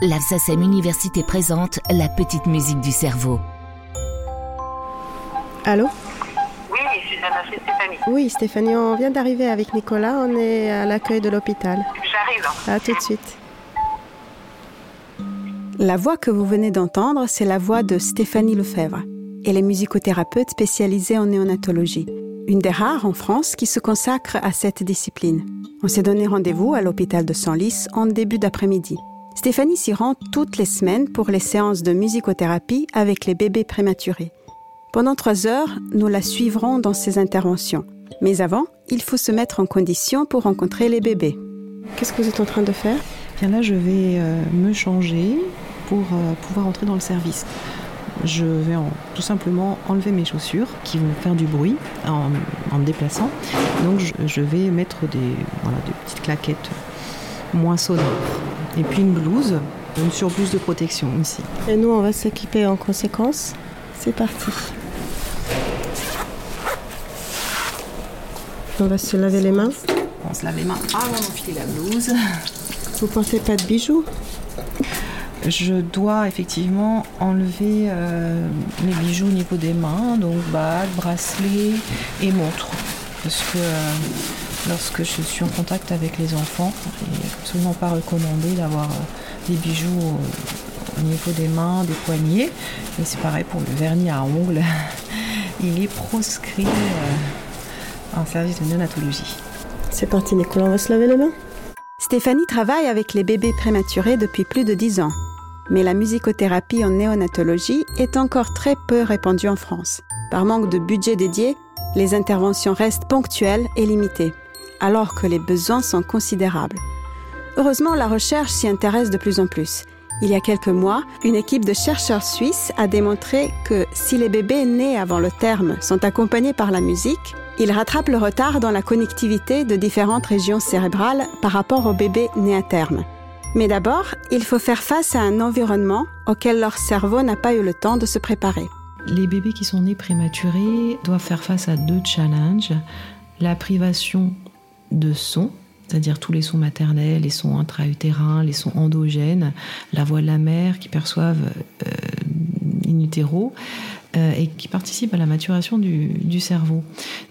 l'Alsacem Université présente la petite musique du cerveau. Allô Oui, Susanna, c'est Stéphanie. Oui, Stéphanie, on vient d'arriver avec Nicolas. On est à l'accueil de l'hôpital. J'arrive. À tout de suite. La voix que vous venez d'entendre, c'est la voix de Stéphanie Lefebvre. Elle est musicothérapeute spécialisée en néonatologie, une des rares en France qui se consacre à cette discipline. On s'est donné rendez-vous à l'hôpital de Senlis en début d'après-midi. Stéphanie s'y rend toutes les semaines pour les séances de musicothérapie avec les bébés prématurés. Pendant trois heures, nous la suivrons dans ses interventions. Mais avant, il faut se mettre en condition pour rencontrer les bébés. Qu'est-ce que vous êtes en train de faire? Bien là, je vais euh, me changer pour euh, pouvoir entrer dans le service. Je vais en- tout simplement enlever mes chaussures qui vont faire du bruit en, en me déplaçant. Donc je, je vais mettre des, voilà, des petites claquettes moins sonores. Et puis une blouse, une surblouse de protection aussi. Et nous, on va s'équiper en conséquence. C'est parti. On va se laver les mains. On se lave les mains avant d'enfiler la blouse. Vous pensez pas de bijoux? Je dois effectivement enlever euh, les bijoux au niveau des mains, donc bague, bracelet et montre. Parce que euh, lorsque je suis en contact avec les enfants, il n'est absolument pas recommandé d'avoir euh, des bijoux au, au niveau des mains, des poignets. Et c'est pareil pour le vernis à ongles. Il est proscrit euh, en service de néonatologie. C'est parti, Nicolas, on va se laver les mains Stéphanie travaille avec les bébés prématurés depuis plus de dix ans. Mais la musicothérapie en néonatologie est encore très peu répandue en France. Par manque de budget dédié, les interventions restent ponctuelles et limitées, alors que les besoins sont considérables. Heureusement, la recherche s'y intéresse de plus en plus. Il y a quelques mois, une équipe de chercheurs suisses a démontré que si les bébés nés avant le terme sont accompagnés par la musique, ils rattrapent le retard dans la connectivité de différentes régions cérébrales par rapport aux bébés nés à terme. Mais d'abord, il faut faire face à un environnement auquel leur cerveau n'a pas eu le temps de se préparer. Les bébés qui sont nés prématurés doivent faire face à deux challenges. La privation de son, c'est-à-dire tous les sons maternels, les sons intra-utérins, les sons endogènes, la voix de la mère qui perçoivent euh, euh, et qui participent à la maturation du, du cerveau.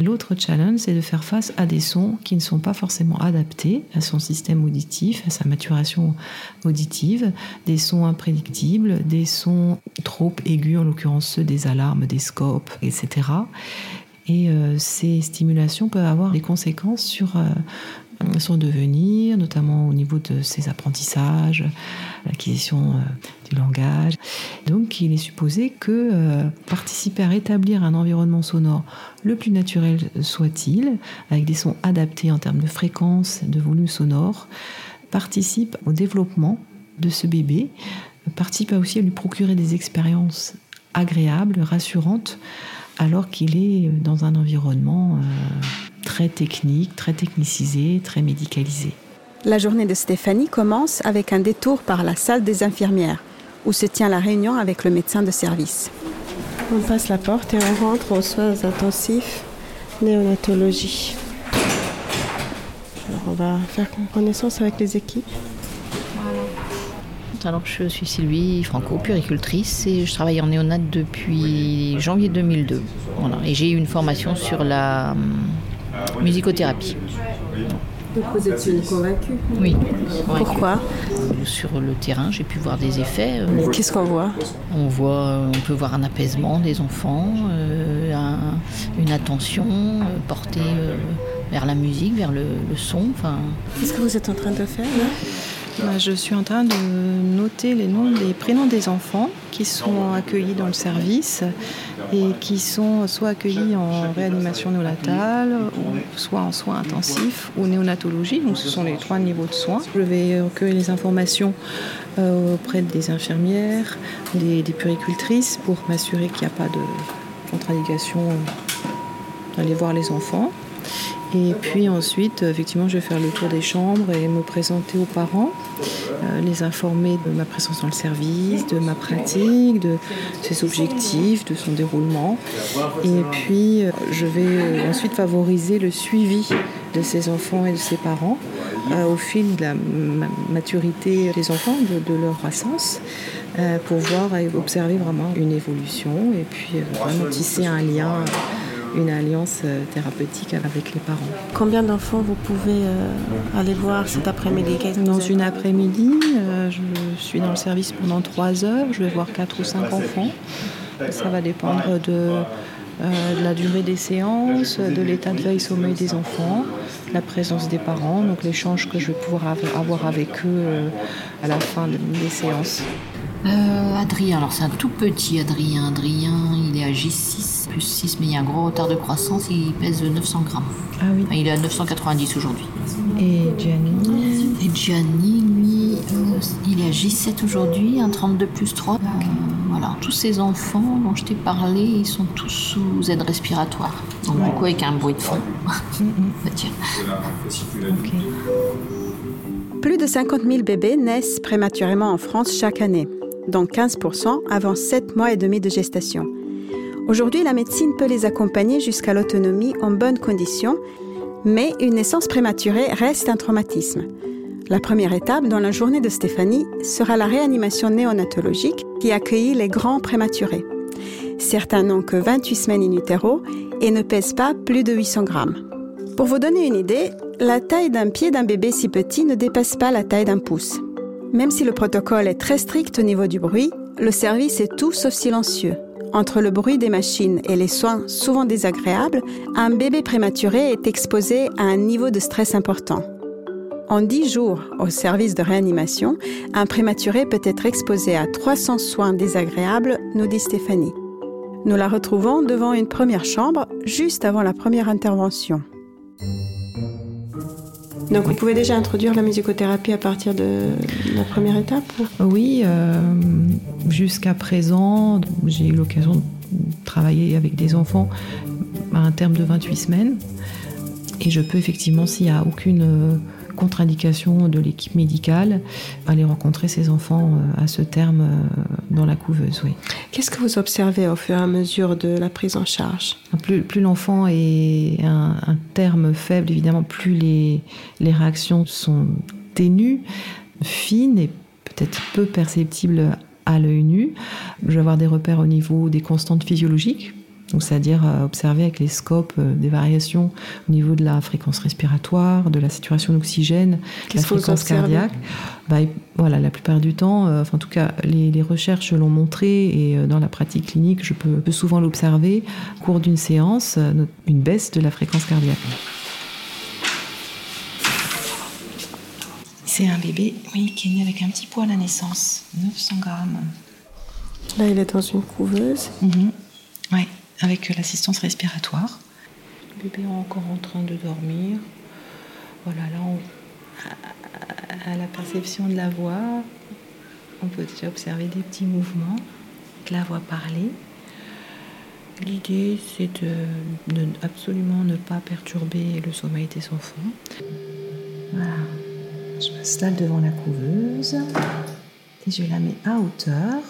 L'autre challenge, c'est de faire face à des sons qui ne sont pas forcément adaptés à son système auditif, à sa maturation auditive, des sons imprédictibles, des sons trop aigus, en l'occurrence ceux des alarmes, des scopes, etc. Et euh, ces stimulations peuvent avoir des conséquences sur euh, son devenir, notamment au niveau de ses apprentissages, l'acquisition euh, du langage. Donc il est supposé que participer à rétablir un environnement sonore le plus naturel soit-il, avec des sons adaptés en termes de fréquence, de volume sonore, participe au développement de ce bébé, participe aussi à lui procurer des expériences agréables, rassurantes, alors qu'il est dans un environnement euh, très technique, très technicisé, très médicalisé. La journée de Stéphanie commence avec un détour par la salle des infirmières, où se tient la réunion avec le médecin de service. On passe la porte et on rentre aux soins intensifs néonatologie. Alors on va faire connaissance avec les équipes. Alors, je suis Sylvie Franco, puricultrice, et je travaille en néonat depuis janvier 2002. Voilà. Et j'ai eu une formation sur la hum, musicothérapie. Donc vous êtes une convaincue Oui. Pourquoi Sur le terrain, j'ai pu voir des effets. Euh, Qu'est-ce qu'on voit On voit, on peut voir un apaisement des enfants, euh, un- une attention euh, portée euh, vers la musique, vers le, le son. Enfin, Qu'est-ce que vous êtes en train de faire là? Je suis en train de noter les noms, les prénoms des enfants qui sont accueillis dans le service et qui sont soit accueillis en réanimation néonatale, soit en soins intensifs ou néonatologie. Donc ce sont les trois niveaux de soins. Je vais recueillir les informations euh, auprès des infirmières, des, des puricultrices pour m'assurer qu'il n'y a pas de contre-indication d'aller voir les enfants. Et puis ensuite, effectivement, je vais faire le tour des chambres et me présenter aux parents, euh, les informer de ma présence dans le service, de ma pratique, de ses objectifs, de son déroulement. Et puis, euh, je vais euh, ensuite favoriser le suivi de ces enfants et de ses parents au fil de la maturité des enfants, de, leur croissance, pour voir et observer vraiment une évolution et puis vraiment tisser un lien une alliance thérapeutique avec les parents. Combien d'enfants vous pouvez aller voir cet après-midi? Dans une après-midi, je suis dans le service pendant trois heures, je vais voir quatre ou cinq enfants. Ça va dépendre de euh, de la durée des séances, de l'état de veille sommeil des enfants, la présence des parents, donc l'échange que je vais pouvoir avoir avec eux euh, à la fin des séances. Euh, Adrien, alors c'est un tout petit Adrien. Adrien, il est à J6 plus 6, mais il y a un gros retard de croissance, il pèse 900 grammes. Ah oui. il est à 990 aujourd'hui. Et Gianni Et Gianni, lui, il est à J7 aujourd'hui, un 32 plus 3. Voilà, tous ces enfants dont je t'ai parlé, ils sont tous sous aide respiratoire. Donc beaucoup avec un bruit de fond. Plus de 50 000 bébés naissent prématurément en France chaque année, dont 15 avant 7 mois et demi de gestation. Aujourd'hui, la médecine peut les accompagner jusqu'à l'autonomie en bonnes conditions, mais une naissance prématurée reste un traumatisme. La première étape dans la journée de Stéphanie sera la réanimation néonatologique qui accueillit les grands prématurés. Certains n'ont que 28 semaines in utero et ne pèsent pas plus de 800 grammes. Pour vous donner une idée, la taille d'un pied d'un bébé si petit ne dépasse pas la taille d'un pouce. Même si le protocole est très strict au niveau du bruit, le service est tout sauf silencieux. Entre le bruit des machines et les soins souvent désagréables, un bébé prématuré est exposé à un niveau de stress important. En 10 jours au service de réanimation, un prématuré peut être exposé à 300 soins désagréables, nous dit Stéphanie. Nous la retrouvons devant une première chambre, juste avant la première intervention. Donc vous pouvez déjà introduire la musicothérapie à partir de la première étape Oui, euh, jusqu'à présent, j'ai eu l'occasion de travailler avec des enfants à un terme de 28 semaines. Et je peux effectivement, s'il n'y a aucune contre-indication de l'équipe médicale, aller rencontrer ces enfants euh, à ce terme euh, dans la couveuse. Oui. Qu'est-ce que vous observez au fur et à mesure de la prise en charge? Plus, plus l'enfant est un, terme faible, évidemment, plus les, les réactions sont ténues, fines et peut-être peu perceptibles à l'œil nu. Je vais avoir des repères au niveau des constantes physiologiques, c'est-à-dire euh, observer avec les scopes euh, des variations au niveau de la fréquence respiratoire, de la saturation d'oxygène, la fréquence cardiaque. Bah, voilà, la plupart du temps, euh, enfin, en tout cas, les, recherches l'ont montré et dans la pratique clinique, je peux, peux souvent l'observer au cours d'une séance, une baisse de la fréquence cardiaque. C'est un bébé, oui, qui est né avec un petit poids à la naissance, 900 grammes. Là, il est dans une couveuse. Mm Ouais avec l'assistance respiratoire. Le bébé est encore en train de dormir. Voilà, là, à la perception de la voix, on peut déjà observer des petits mouvements, de la voix parler. L'idée, c'est de, de, absolument ne pas perturber le sommeil des enfants. Voilà. Je m'installe devant la couveuse et je la mets à hauteur.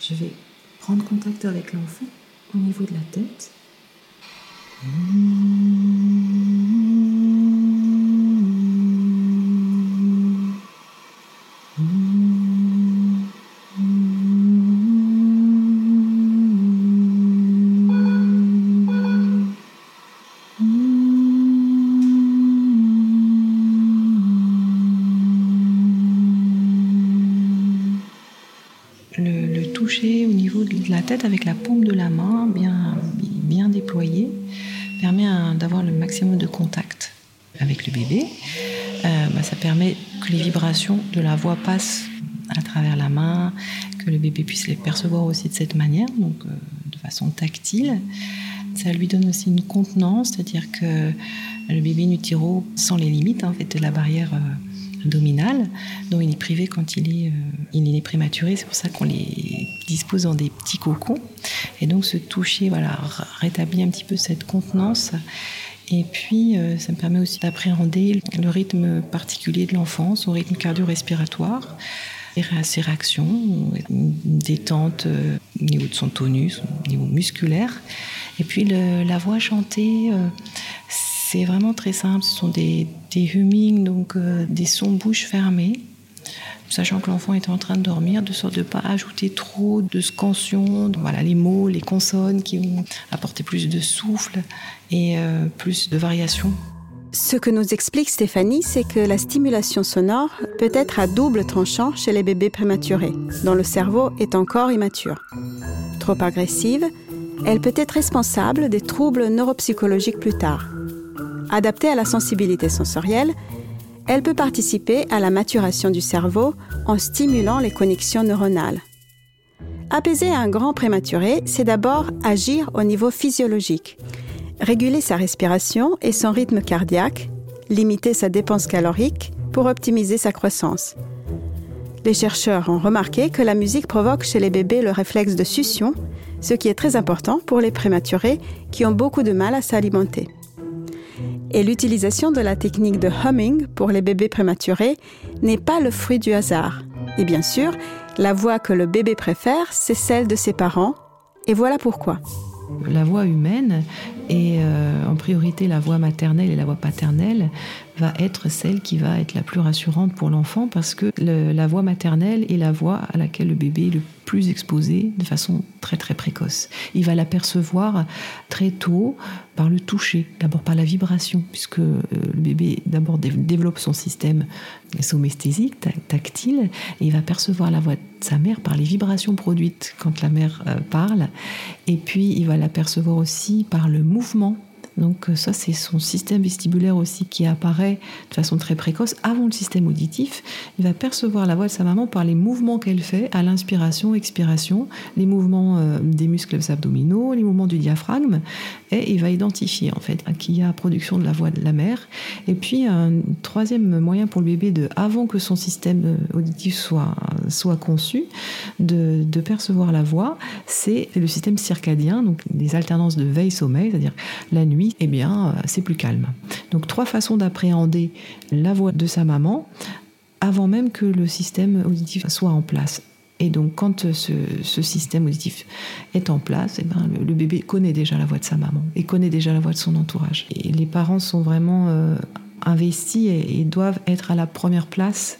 Je vais prendre contact avec l'enfant au niveau de la tête. Tête avec la paume de la main bien, bien déployée permet d'avoir le maximum de contact avec le bébé. Euh, bah, ça permet que les vibrations de la voix passent à travers la main, que le bébé puisse les percevoir aussi de cette manière, donc euh, de façon tactile. Ça lui donne aussi une contenance, c'est-à-dire que le bébé Nutiro sent les limites en fait, de la barrière. Euh, abdominale, dont il est privé quand il est, euh, il est prématuré. C'est pour ça qu'on les dispose dans des petits cocons. Et donc ce toucher voilà, rétablit un petit peu cette contenance. Et puis, euh, ça me permet aussi d'appréhender le rythme particulier de l'enfant, son rythme cardio-respiratoire, ses réactions, une détente euh, au niveau de son tonus, au niveau musculaire. Et puis, la voix chantée, C'est vraiment très simple. Ce sont des, des hummings, donc euh, des sons bouche fermée, sachant que l'enfant est en train de dormir, de sorte de ne pas ajouter trop de scansions. Voilà, les mots, les consonnes qui vont apporter plus de souffle et euh, plus de variation. Ce que nous explique Stéphanie, c'est que la stimulation sonore peut être à double tranchant chez les bébés prématurés, dont le cerveau est encore immature. Trop agressive, elle peut être responsable des troubles neuropsychologiques plus tard. Adaptée à la sensibilité sensorielle, elle peut participer à la maturation du cerveau en stimulant les connexions neuronales. Apaiser un grand prématuré, c'est d'abord agir au niveau physiologique, réguler sa respiration et son rythme cardiaque, limiter sa dépense calorique pour optimiser sa croissance. Les chercheurs ont remarqué que la musique provoque chez les bébés le réflexe de succion, ce qui est très important pour les prématurés qui ont beaucoup de mal à s'alimenter. Et l'utilisation de la technique de humming pour les bébés prématurés n'est pas le fruit du hasard. Et bien sûr, la voix que le bébé préfère, c'est celle de ses parents. Et voilà pourquoi. La voix humaine et euh, en priorité la voix maternelle et la voix paternelle va être celle qui va être la plus rassurante pour l'enfant parce que la voix maternelle est la voix à laquelle le bébé est le plus exposé de façon très très précoce. Il va l'apercevoir très tôt par le toucher, d'abord par la vibration, puisque euh, le bébé d'abord développe son système somesthésique, tactile, et il va percevoir la voix de sa mère par les vibrations produites quand la mère euh, parle, et puis il va l'apercevoir aussi par le mouvement donc euh, ça, c'est son système vestibulaire aussi qui apparaît de façon très précoce avant le système auditif. Il va percevoir la voix de sa maman par les mouvements qu'elle fait à l'inspiration, expiration, les mouvements euh, des muscles abdominaux, les mouvements du diaphragme, et il va identifier en fait qu'il y a production de la voix de la mère. Et puis un troisième moyen pour le bébé de, avant que son système euh, auditif soit conçu, de, de percevoir la voix, c'est le système circadien, donc les alternances de veille-sommeil, c'est-à-dire la nuit eh bien, euh, c'est plus calme. Donc trois façons d'appréhender la voix de sa maman avant même que le système auditif soit en place. Et donc, quand ce, système auditif est en place, eh ben, le, bébé connaît déjà la voix de sa maman et connaît déjà la voix de son entourage. Et les parents sont vraiment euh, investis et, doivent être à la première place.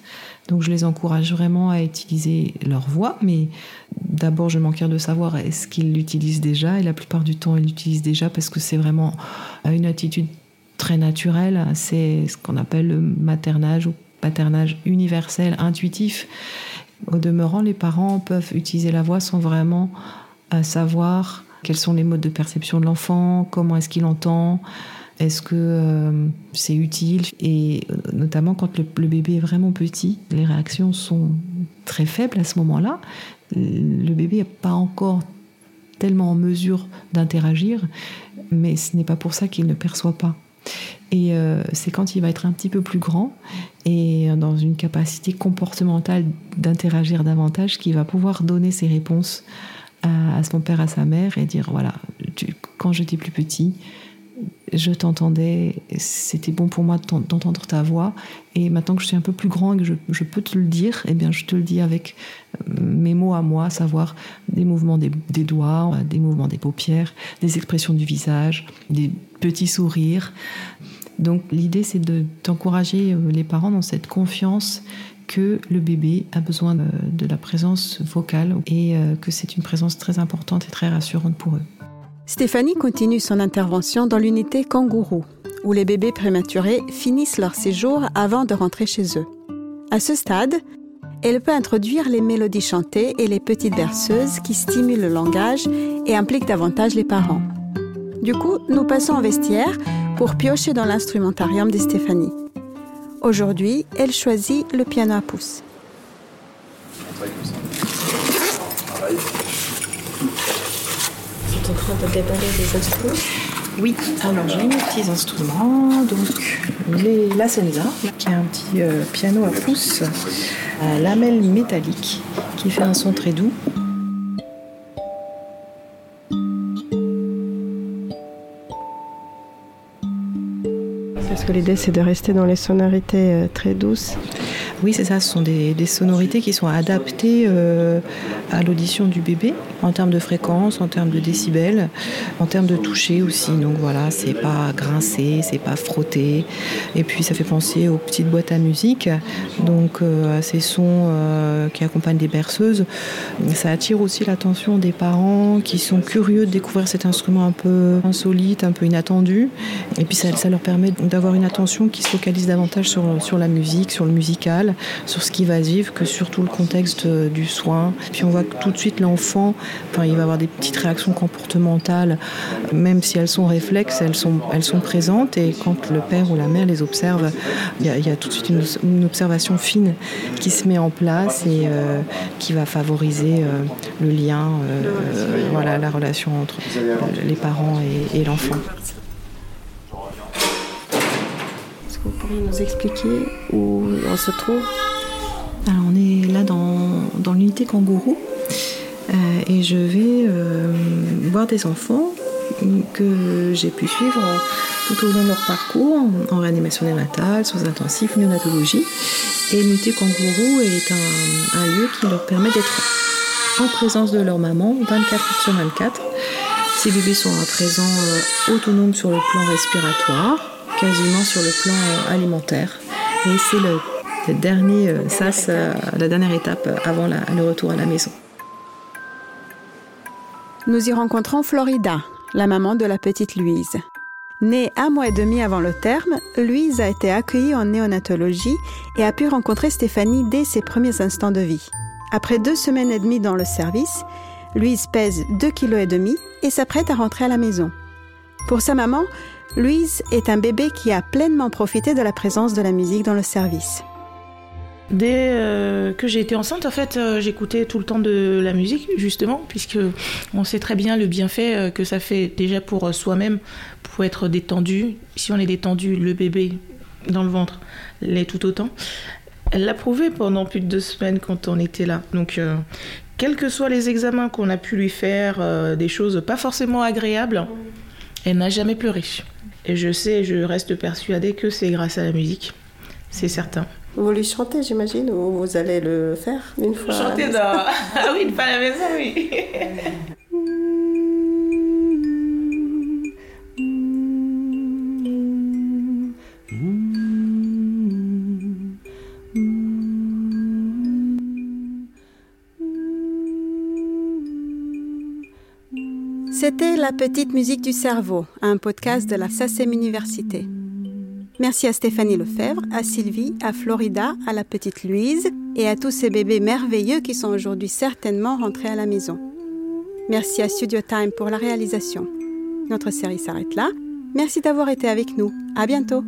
Donc, je les encourage vraiment à utiliser leur voix, mais d'abord, je manquais de savoir est-ce qu'ils l'utilisent déjà? Et la plupart du temps, ils l'utilisent déjà parce que c'est vraiment une attitude très naturelle. C'est ce qu'on appelle le maternage ou paternage universel, intuitif. Au demeurant, les parents peuvent utiliser la voix sans vraiment euh, savoir quels sont les modes de perception de l'enfant, comment est-ce qu'il entend, est-ce que euh, c'est utile? Et euh, notamment quand le, bébé est vraiment petit, les réactions sont très faibles à ce moment-là le bébé n'est pas encore tellement en mesure d'interagir, mais ce n'est pas pour ça qu'il ne perçoit pas. Et euh, c'est quand il va être un petit peu plus grand et dans une capacité comportementale d'interagir davantage qu'il va pouvoir donner ses réponses à, son père, à sa mère et dire voilà, quand j'étais plus petit, je t'entendais, c'était bon pour moi d'entendre ta voix. Et maintenant que je suis un peu plus grand et que je, peux te le dire, eh bien, je te le dis avec euh, mes mots à moi, savoir des mouvements des, doigts, des mouvements des paupières, des expressions du visage, des petits sourires. Donc, l'idée, c'est de d'encourager euh, les parents dans cette confiance que le bébé a besoin de, la présence vocale et euh, que c'est une présence très importante et très rassurante pour eux. Stéphanie continue son intervention dans l'unité kangourou, où les bébés prématurés finissent leur séjour avant de rentrer chez eux. À ce stade, elle peut introduire les mélodies chantées et les petites berceuses qui stimulent le langage et impliquent davantage les parents. Du coup, nous passons au vestiaire pour piocher dans l'instrumentarium de Stéphanie. Aujourd'hui, elle choisit le piano à pouce. En train de déballer des instruments Oui, alors j'ai mes petits instruments, donc la Senza, qui est un petit euh, piano à pouce à lamelle métallique, qui fait un son très doux. Parce que l'idée, c'est de rester dans les sonorités euh, très douces. Oui, c'est ça. Ce sont des, sonorités qui sont adaptées euh, à l'audition du bébé en termes de fréquence, en termes de décibels, en termes de toucher aussi. Donc voilà, c'est pas grincé, c'est pas frotté. Et puis ça fait penser aux petites boîtes à musique, donc euh, à ces sons qui accompagnent des berceuses. Ça attire aussi l'attention des parents qui sont curieux de découvrir cet instrument un peu insolite, un peu inattendu. Et puis ça leur permet d'avoir une attention qui se focalise davantage sur, sur la musique, sur le musical, sur ce qui va vivre que sur tout le contexte euh, du soin. Puis on voit que tout de suite l'enfant, enfin, il va avoir des petites réactions comportementales, même si elles sont réflexes, elles sont, elles sont présentes. Et quand le père ou la mère les observe, il y a, tout de suite une, observation fine qui se met en place et euh, qui va favoriser euh, le lien, voilà, la relation entre les parents et, et l'enfant. vous nous expliquer où on se trouve Alors on est là dans, dans l'unité kangourou euh, et je vais euh, voir des enfants que j'ai pu suivre tout au long de leur parcours en réanimation néonatale, sous intensif, néonatologie. Et l'unité kangourou est un, un, lieu qui leur permet d'être en présence de leur maman 24 heures sur 24. Ces bébés sont à présent euh, autonomes sur le plan respiratoire, quasiment sur le plan euh, alimentaire. Et c'est le, dernier euh, sas, euh, la dernière étape avant le retour à la maison. Nous y rencontrons Florida, la maman de la petite Louise. Née un mois et demi avant le terme, Louise a été accueillie en néonatologie et a pu rencontrer Stéphanie dès ses premiers instants de vie. Après deux semaines et demie dans le service, Louise pèse 2,5 kg et s'apprête à rentrer à la maison. Pour sa maman, Louise est un bébé qui a pleinement profité de la présence de la musique dans le service. Dès euh, que j'ai été enceinte, en fait, euh, j'écoutais tout le temps de la musique, justement, puisque on sait très bien le bienfait euh, que ça fait déjà pour soi-même, pour être détendu. Si on est détendu, le bébé dans le ventre l'est tout autant. Elle l'a prouvé pendant plus de deux semaines quand on était là. Donc, quels que soient les examens qu'on a pu lui faire, des choses pas forcément agréables, elle n'a jamais pleuré. Et je sais, je reste persuadée que c'est grâce à la musique. C'est certain. Vous lui chantez, j'imagine, ou vous allez le faire une fois Chanter dans... ah oui, une fois à la maison, oui. C'était La petite musique du cerveau, un podcast de la SACEM Université. Merci à Stéphanie Lefebvre, à Sylvie, à Florida, à la petite Louise et à tous ces bébés merveilleux qui sont aujourd'hui certainement rentrés à la maison. Merci à Studio Time pour la réalisation. Notre série s'arrête là. Merci d'avoir été avec nous. À bientôt.